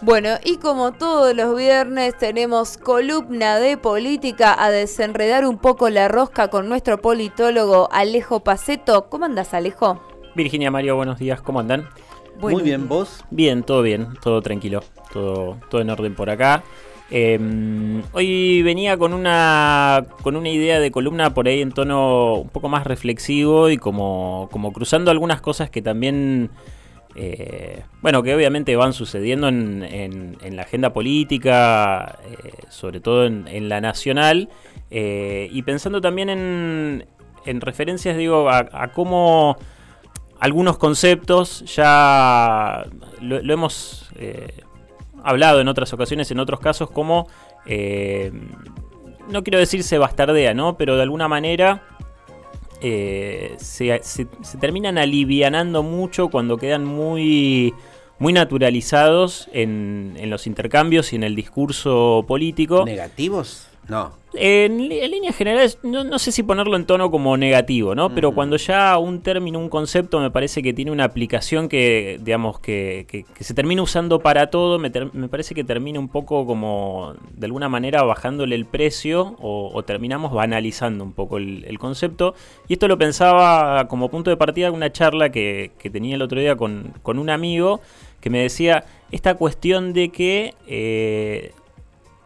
Bueno, y como todos los viernes tenemos columna de política a desenredar un poco la rosca con nuestro politólogo Alejo Paceto. ¿Cómo andas, Alejo? Virginia Mario, buenos días, ¿cómo andan? Muy bien, ¿vos? Bien, todo bien, todo tranquilo, todo, todo en orden por acá. Em, hoy venía con una, con una idea de columna por ahí en tono un poco más reflexivo y como, como cruzando algunas cosas que también eh, bueno, que obviamente van sucediendo en, la agenda política, eh, sobre todo en, la nacional, eh, y pensando también en, referencias, digo, a, cómo algunos conceptos ya lo, hemos hablado en otras ocasiones, en otros casos, como, no quiero decir se bastardea, ¿no? Pero de alguna manera eh, se, terminan alivianando mucho cuando quedan muy, muy naturalizados en, en los intercambios y en el discurso político. ¿Negativos? No. En, líneas generales, no, sé si ponerlo en tono como negativo, ¿no? Pero cuando ya un término, un concepto, me parece que tiene una aplicación que, digamos, que, se termina usando para todo, me, parece que termina un poco como, de alguna manera, bajándole el precio o, terminamos banalizando un poco el, concepto. Y esto lo pensaba como punto de partida de una charla que, tenía el otro día con, un amigo que me decía esta cuestión de que... Eh,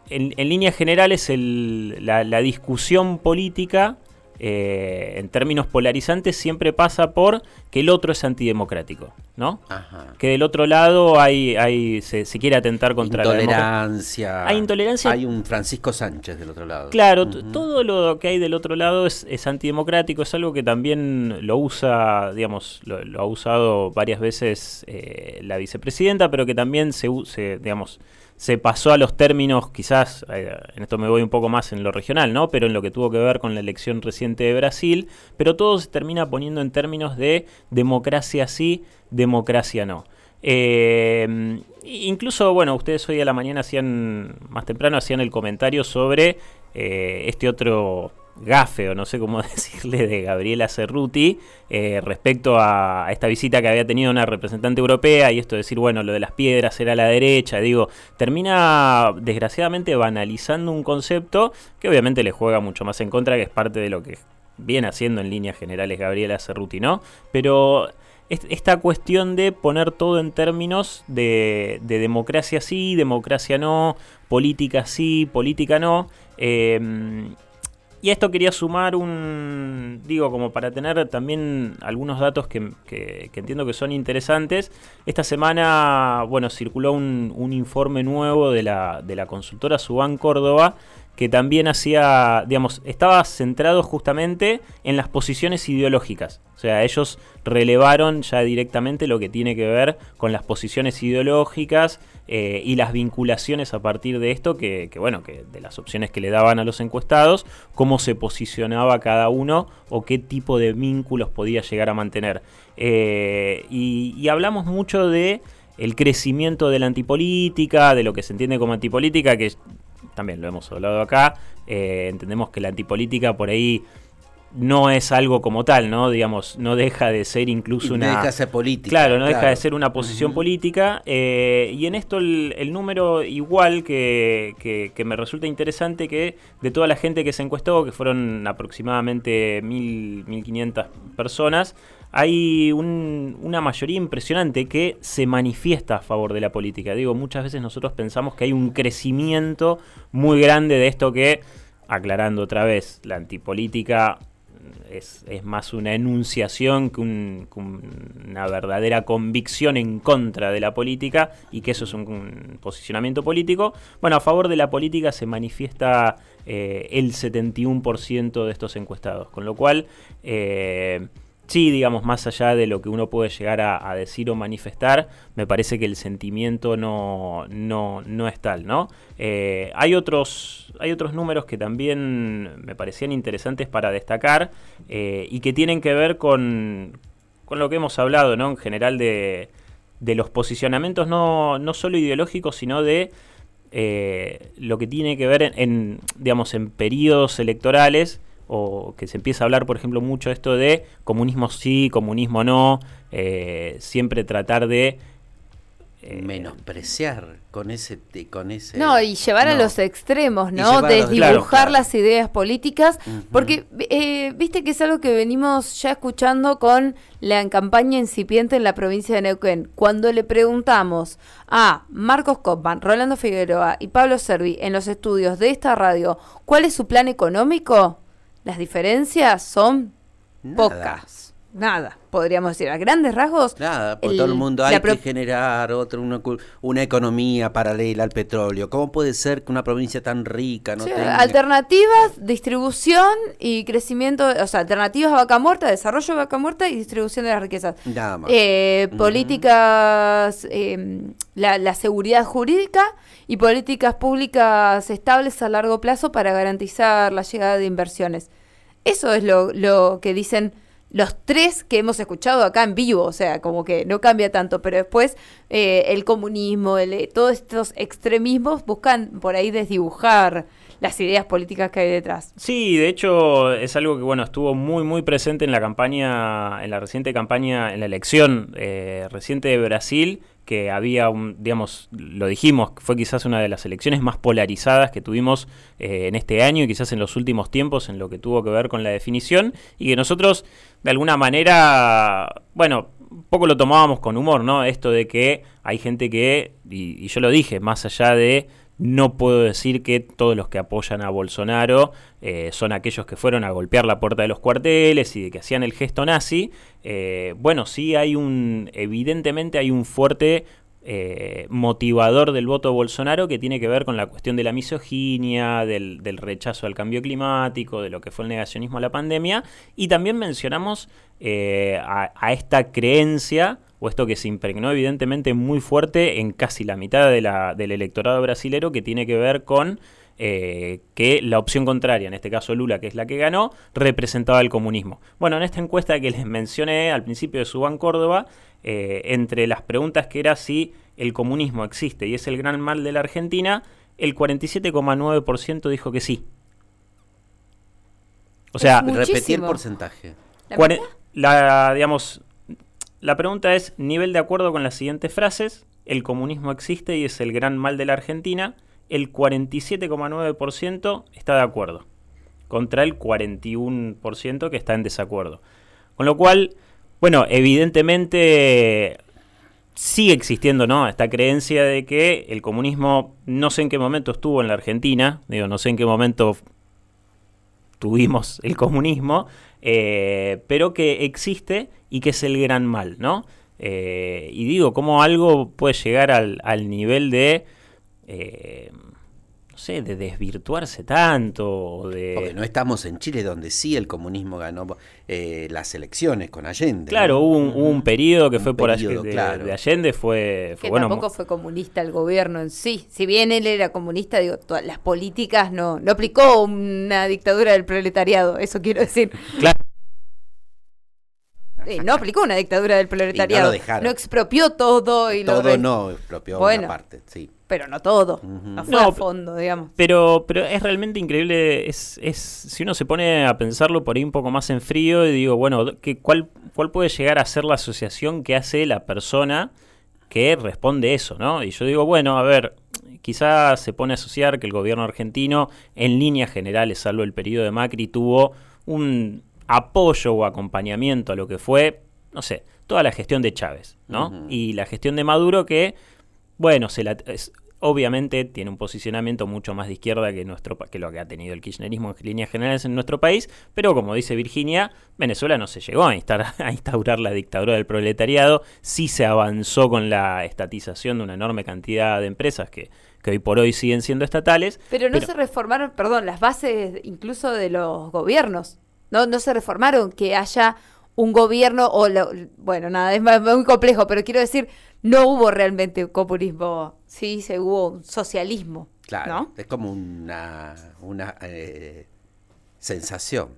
en, líneas generales la, discusión política eh, en términos polarizantes siempre pasa por que el otro es antidemocrático, ¿no? Que del otro lado hay, hay se, quiere atentar contra la intolerancia. Hay intolerancia. Hay un Francisco Sánchez del otro lado. Claro, todo lo que hay del otro lado es, antidemocrático, es algo que también lo usa, digamos, lo, ha usado varias veces eh, la vicepresidenta, pero que también se, se digamos, se pasó a los términos, quizás, eh, en esto me voy un poco más en lo regional, ¿no? Pero en lo que tuvo que ver con la elección reciente de Brasil, pero todo se termina poniendo en términos de democracia sí, democracia no. Eh, incluso, bueno, ustedes hoy a la mañana hacían, más temprano, hacían el comentario sobre eh, este otro gafe, o no sé cómo decirle, de Gabriela Cerruti eh, respecto a, esta visita que había tenido una representante europea y esto de decir, bueno, lo de las piedras era a la derecha, digo, termina desgraciadamente banalizando un concepto que obviamente le juega mucho más en contra, que es parte de lo que viene haciendo en líneas generales Gabriela Cerruti, ¿no? Pero esta cuestión de poner todo en términos de, democracia sí, democracia no, política sí, política no, eh, y a esto quería sumar un, digo, como para tener también algunos datos que, entiendo que son interesantes. Esta semana, bueno, circuló un, informe nuevo de la, de la consultora Subán Córdoba que también hacía, digamos, estaba centrado justamente en las posiciones ideológicas. O sea, ellos relevaron ya directamente lo que tiene que ver con las posiciones ideológicas eh, y las vinculaciones a partir de esto, que, bueno, que de las opciones que le daban a los encuestados, cómo se posicionaba cada uno o qué tipo de vínculos podía llegar a mantener. Eh, y, y hablamos mucho de el crecimiento de la antipolítica, de lo que se entiende como antipolítica, que también lo hemos hablado acá, eh, entendemos que la antipolítica por ahí no es algo como tal, ¿no? Digamos, no deja de ser incluso una... No deja de ser política. Claro, no deja de ser una posición política. Eh, y en esto el, número igual que, que, me resulta interesante que de toda la gente que se encuestó, que fueron aproximadamente 1.500 personas, hay una mayoría impresionante que se manifiesta a favor de la política. Digo, muchas veces nosotros pensamos que hay un crecimiento muy grande de esto que, aclarando otra vez, la antipolítica es, más una enunciación que, una verdadera convicción en contra de la política y que eso es un, posicionamiento político. Bueno, a favor de la política se manifiesta eh, el 71% de estos encuestados, con lo cual... Eh, sí, digamos, más allá de lo que uno puede llegar a, decir o manifestar, me parece que el sentimiento no, no, no es tal, ¿no? Eh, hay, otros, hay otros números que también me parecían interesantes para destacar eh, y que tienen que ver con, con lo que hemos hablado, ¿no? En general de, de los posicionamientos no, no solo ideológicos, sino de eh, lo que tiene que ver en, digamos, en periodos electorales o que se empieza a hablar, por ejemplo, mucho esto de comunismo sí, comunismo no, eh, siempre tratar de eh, menospreciar con ese con ese no y llevar a los extremos no los- desdibujar Claro, claro. las ideas políticas porque eh, viste que es algo que venimos ya escuchando con la campaña incipiente en la provincia de Neuquén. Cuando le preguntamos a Marcos Kopman Rolando Figueroa y Pablo Servi en los estudios de esta radio cuál es su plan económico las diferencias son Nada. pocas nada podríamos decir a grandes rasgos Nada, porque el- todo el mundo hay que generar otra una, una economía paralela al petróleo. ¿Cómo puede ser que una provincia tan rica no Sí, tenga Alternativas, distribución y crecimiento, o sea, alternativas a vaca muerta, desarrollo de vaca muerta y distribución de las riquezas. nada más? Eh. Políticas, eh, la, la seguridad jurídica y políticas públicas estables a largo plazo para garantizar la llegada de inversiones. Eso es lo, lo que dicen los tres que hemos escuchado acá en vivo, o sea, como que no cambia tanto, pero después eh, el comunismo, el, eh, todos estos extremismos buscan por ahí desdibujar las ideas políticas que hay detrás. Sí, de hecho es algo que bueno estuvo muy muy presente en la campaña, en la reciente campaña, en la elección eh, reciente de Brasil, que había un, digamos, lo dijimos, fue quizás una de las elecciones más polarizadas que tuvimos eh, en este año y quizás en los últimos tiempos en lo que tuvo que ver con la definición y que nosotros de alguna manera, bueno, un poco lo tomábamos con humor, ¿no? Esto de que hay gente que, y, y yo lo dije, más allá de no puedo decir que todos los que apoyan a Bolsonaro eh, son aquellos que fueron a golpear la puerta de los cuarteles y de que hacían el gesto nazi. Eh, bueno, sí hay un, evidentemente hay un fuerte eh, motivador del voto de Bolsonaro que tiene que ver con la cuestión de la misoginia, del, rechazo al cambio climático, de lo que fue el negacionismo a la pandemia. Y también mencionamos eh, a, esta creencia o esto que se impregnó evidentemente muy fuerte en casi la mitad del electorado brasilero que tiene que ver con eh, que la opción contraria, en este caso Lula, que es la que ganó, representaba el comunismo. Bueno, en esta encuesta que les mencioné al principio de Subán Córdoba, eh, entre las preguntas que era si el comunismo existe y es el gran mal de la Argentina, el 47,9% dijo que sí. O sea, Es Repetí el muchísimo. porcentaje. La, digamos, la pregunta es nivel de acuerdo con las siguientes frases. El comunismo existe y es el gran mal de la Argentina. El 47,9% está de acuerdo. Contra el 41% que está en desacuerdo. Con lo cual, bueno, evidentemente sigue existiendo, ¿no? Esta creencia de que el comunismo, no sé en qué momento estuvo en la Argentina, digo, no sé en qué momento tuvimos el comunismo, eh, pero que existe y que es el gran mal, ¿no? Eh, y digo, ¿cómo algo puede llegar al, al nivel de, eh, no sé, de desvirtuarse tanto, de... Porque no estamos en Chile, donde sí el comunismo ganó eh, las elecciones con Allende. Claro, ¿no? hubo un, hubo un periodo que Un fue por All- periodo, de, claro. de Allende, fue, fue Que bueno, tampoco fue comunista el gobierno en sí. Si bien él era comunista, digo, todas las políticas no, no aplicó una dictadura del proletariado, eso quiero decir. claro, Eh, no aplicó una dictadura del proletariado. dejaron. no expropió todo y lo Todo no, expropió Bueno. una parte, sí. Pero no todo. No fue No, a fondo, digamos. Pero, pero es realmente increíble, es, es, si uno se pone a pensarlo por ahí un poco más en frío y digo, bueno, ¿qué, cuál, ¿cuál puede llegar a ser la asociación que hace la persona que responde eso, no? Y yo digo, bueno, a ver, quizás se pone a asociar que el gobierno argentino, en líneas generales, salvo el periodo de Macri, tuvo un apoyo o acompañamiento a lo que fue, no sé, toda la gestión de Chávez, ¿no? Y la gestión de Maduro que bueno, se la, es- obviamente tiene un posicionamiento mucho más de izquierda que, nuestro, que lo que ha tenido el kirchnerismo en líneas generales en nuestro país, pero como dice Virginia, Venezuela no se llegó a, instar- a instaurar la dictadura del proletariado, sí se avanzó con la estatización de una enorme cantidad de empresas que, que hoy por hoy siguen siendo estatales. Pero no se reformaron, perdón, las bases incluso de los gobiernos. No, no se reformaron que haya un gobierno o lo- bueno, nada, es muy complejo, pero quiero decir, no hubo realmente un comunismo, sí, se hubo un socialismo, Claro, ¿no? es como una, una eh, sensación.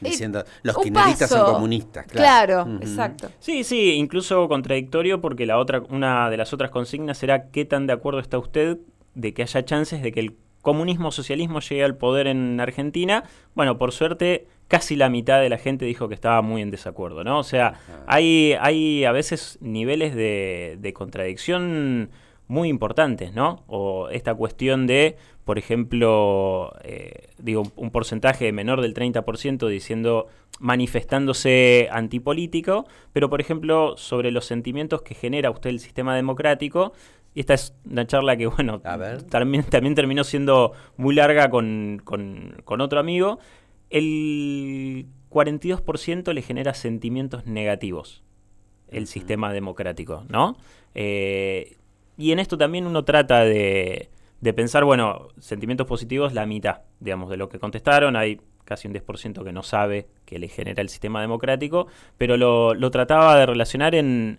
Eh, Diciendo, los kirchneristas son comunistas. Claro, Claro, exacto. Sí, sí, incluso contradictorio porque la otra, una de las otras consignas era qué tan de acuerdo está usted de que haya chances de que el comunismo socialismo llegue al poder en Argentina. Bueno, por suerte casi la mitad de la gente dijo que estaba muy en desacuerdo, ¿no? O sea, hay, hay a veces niveles de, de contradicción muy importantes, ¿no? O esta cuestión de, por ejemplo, eh, digo, un porcentaje menor del 30% diciendo, manifestándose antipolítico, pero por ejemplo, sobre los sentimientos que genera usted el sistema democrático, y esta es una charla que, bueno, también, también terminó siendo muy larga con, con, otro amigo, el 42% le genera sentimientos negativos el sistema democrático, ¿no? Eh, y en esto también uno trata de, pensar, bueno, sentimientos positivos, la mitad, digamos, de lo que contestaron. Hay casi un 10% que no sabe que le genera el sistema democrático, pero lo, lo trataba de relacionar en,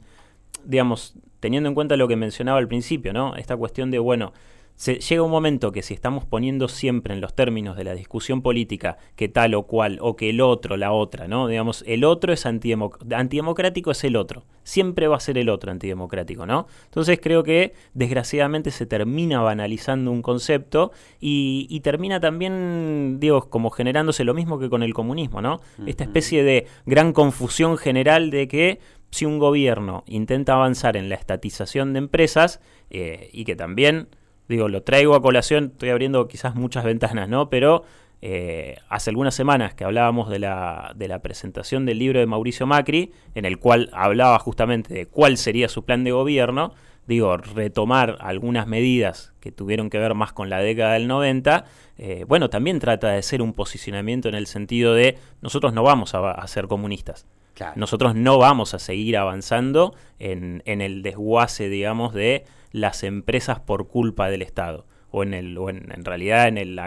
digamos, teniendo en cuenta lo que mencionaba al principio, ¿no? Esta cuestión de, bueno, llega un momento que si estamos poniendo siempre en los términos de la discusión política que tal o cual, o que el otro, la otra, ¿no? Digamos, el otro es antidemocrático, es el otro. Siempre va a ser el otro antidemocrático, ¿no? Entonces creo que desgraciadamente se termina banalizando un concepto y, termina también, digo, como generándose lo mismo que con el comunismo, ¿no? Esta especie de gran confusión general de que si un gobierno intenta avanzar en la estatización de empresas eh, y que también digo, lo traigo a colación, estoy abriendo quizás muchas ventanas, ¿no? Pero eh, hace algunas semanas que hablábamos de la, de la presentación del libro de Mauricio Macri, en el cual hablaba justamente de cuál sería su plan de gobierno, digo, retomar algunas medidas que tuvieron que ver más con la década del 90, eh, bueno, también trata de ser un posicionamiento en el sentido de nosotros no vamos a, ser comunistas. Nosotros no vamos a seguir avanzando en, en el desguace, digamos, de las empresas por culpa del Estado, o en, el, o en, realidad en, el,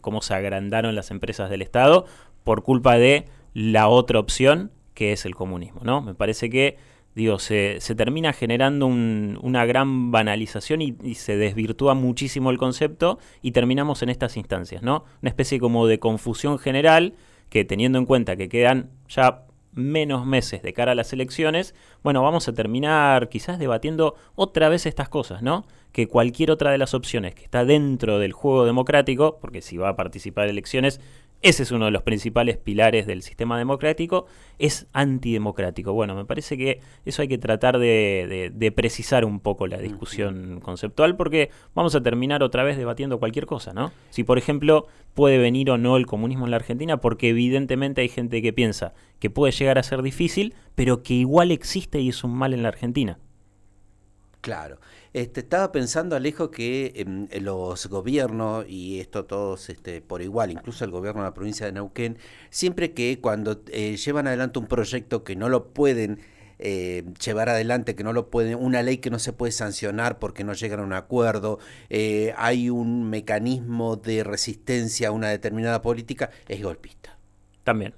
cómo se agrandaron las empresas del Estado por culpa de la otra opción que es el comunismo. ¿no? Me parece que digo, se, se termina generando una gran banalización y, y, se desvirtúa muchísimo el concepto y terminamos en estas instancias, ¿no? Una especie como de confusión general que teniendo en cuenta que quedan ya menos meses de cara a las elecciones, bueno, vamos a terminar quizás debatiendo otra vez estas cosas, ¿no? Que cualquier otra de las opciones que está dentro del juego democrático, porque si va a participar en elecciones, ese es uno de los principales pilares del sistema democrático, es antidemocrático. Bueno, me parece que eso hay que tratar de, precisar un poco la discusión conceptual porque vamos a terminar otra vez debatiendo cualquier cosa, ¿no? Si, por ejemplo, puede venir o no el comunismo en la Argentina, porque evidentemente hay gente que piensa que puede llegar a ser difícil, pero que igual existe y es un mal en la Argentina. Claro. Este, estaba pensando, Alejo, que em, los gobiernos, y esto todos este, por igual, incluso el gobierno de la provincia de Neuquén, siempre que cuando eh, llevan adelante un proyecto que no lo pueden eh, llevar adelante, que no lo pueden, una ley que no se puede sancionar porque no llegan a un acuerdo, eh, hay un mecanismo de resistencia a una determinada política, es golpista. También.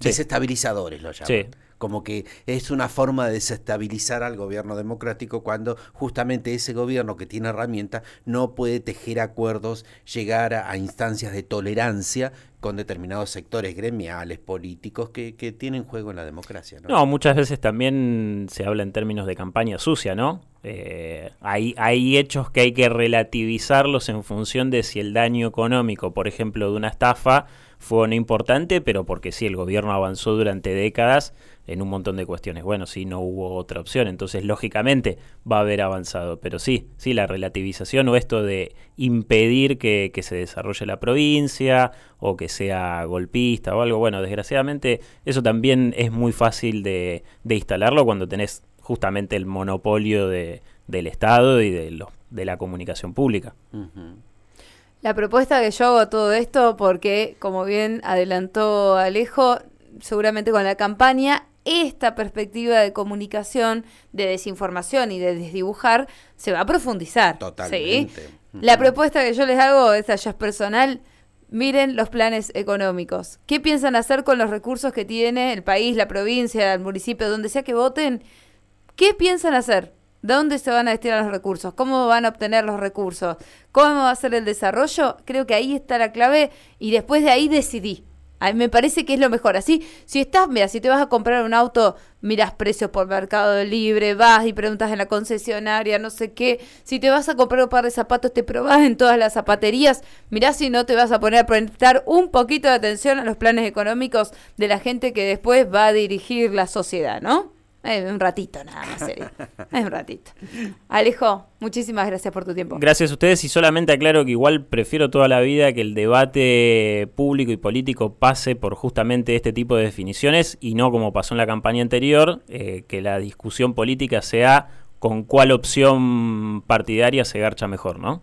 Desestabilizadores lo llaman. Sí como que es una forma de desestabilizar al gobierno democrático cuando justamente ese gobierno que tiene herramientas no puede tejer acuerdos, llegar a, instancias de tolerancia con determinados sectores gremiales, políticos que, tienen juego en la democracia. ¿no? no, muchas veces también se habla en términos de campaña sucia, ¿no? Eh, hay, hay hechos que hay que relativizarlos en función de si el daño económico, por ejemplo, de una estafa, fue no importante, pero porque sí, el gobierno avanzó durante décadas en un montón de cuestiones. Bueno, sí, no hubo otra opción, entonces lógicamente va a haber avanzado, pero sí, sí, la relativización o esto de impedir que, se desarrolle la provincia o que sea golpista o algo, bueno, desgraciadamente eso también es muy fácil de, instalarlo cuando tenés justamente el monopolio de, del Estado y de, de la comunicación pública. La propuesta que yo hago a todo esto, porque como bien adelantó Alejo, seguramente con la campaña esta perspectiva de comunicación, de desinformación y de desdibujar se va a profundizar. Totalmente. La propuesta que yo les hago es allá es personal. Miren los planes económicos. ¿Qué piensan hacer con los recursos que tiene el país, la provincia, el municipio, donde sea que voten? ¿Qué piensan hacer? ¿Dónde se van a destinar los recursos? ¿Cómo van a obtener los recursos? ¿Cómo va a ser el desarrollo? Creo que ahí está la clave y después de ahí decidí. A me parece que es lo mejor. Así, si estás, mira, si te vas a comprar un auto, miras precios por Mercado Libre, vas y preguntas en la concesionaria, no sé qué. Si te vas a comprar un par de zapatos, te probás en todas las zapaterías. Mirá si no te vas a poner a prestar un poquito de atención a los planes económicos de la gente que después va a dirigir la sociedad, ¿no? Es un ratito nada más, serio. Es un ratito. Alejo, muchísimas gracias por tu tiempo. Gracias a ustedes y solamente aclaro que igual prefiero toda la vida que el debate público y político pase por justamente este tipo de definiciones y no como pasó en la campaña anterior, eh, que la discusión política sea con cuál opción partidaria se garcha mejor, ¿no?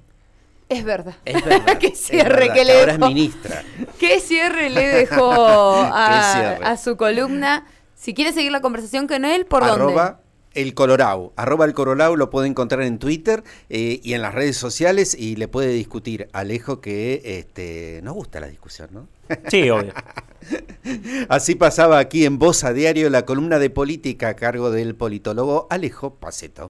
Es verdad. Es verdad. Qué cierre verdad, que le ahora es ministra. ¿Qué cierre le dejó a, cierre. a su columna? Si quiere seguir la conversación con él, ¿por arroba dónde? el Colorau. Arroba el Colorau lo puede encontrar en Twitter eh, y en las redes sociales y le puede discutir. Alejo que este, nos gusta la discusión, ¿no? Sí, obvio. Así pasaba aquí en Voz a Diario la columna de política a cargo del politólogo Alejo Paceto.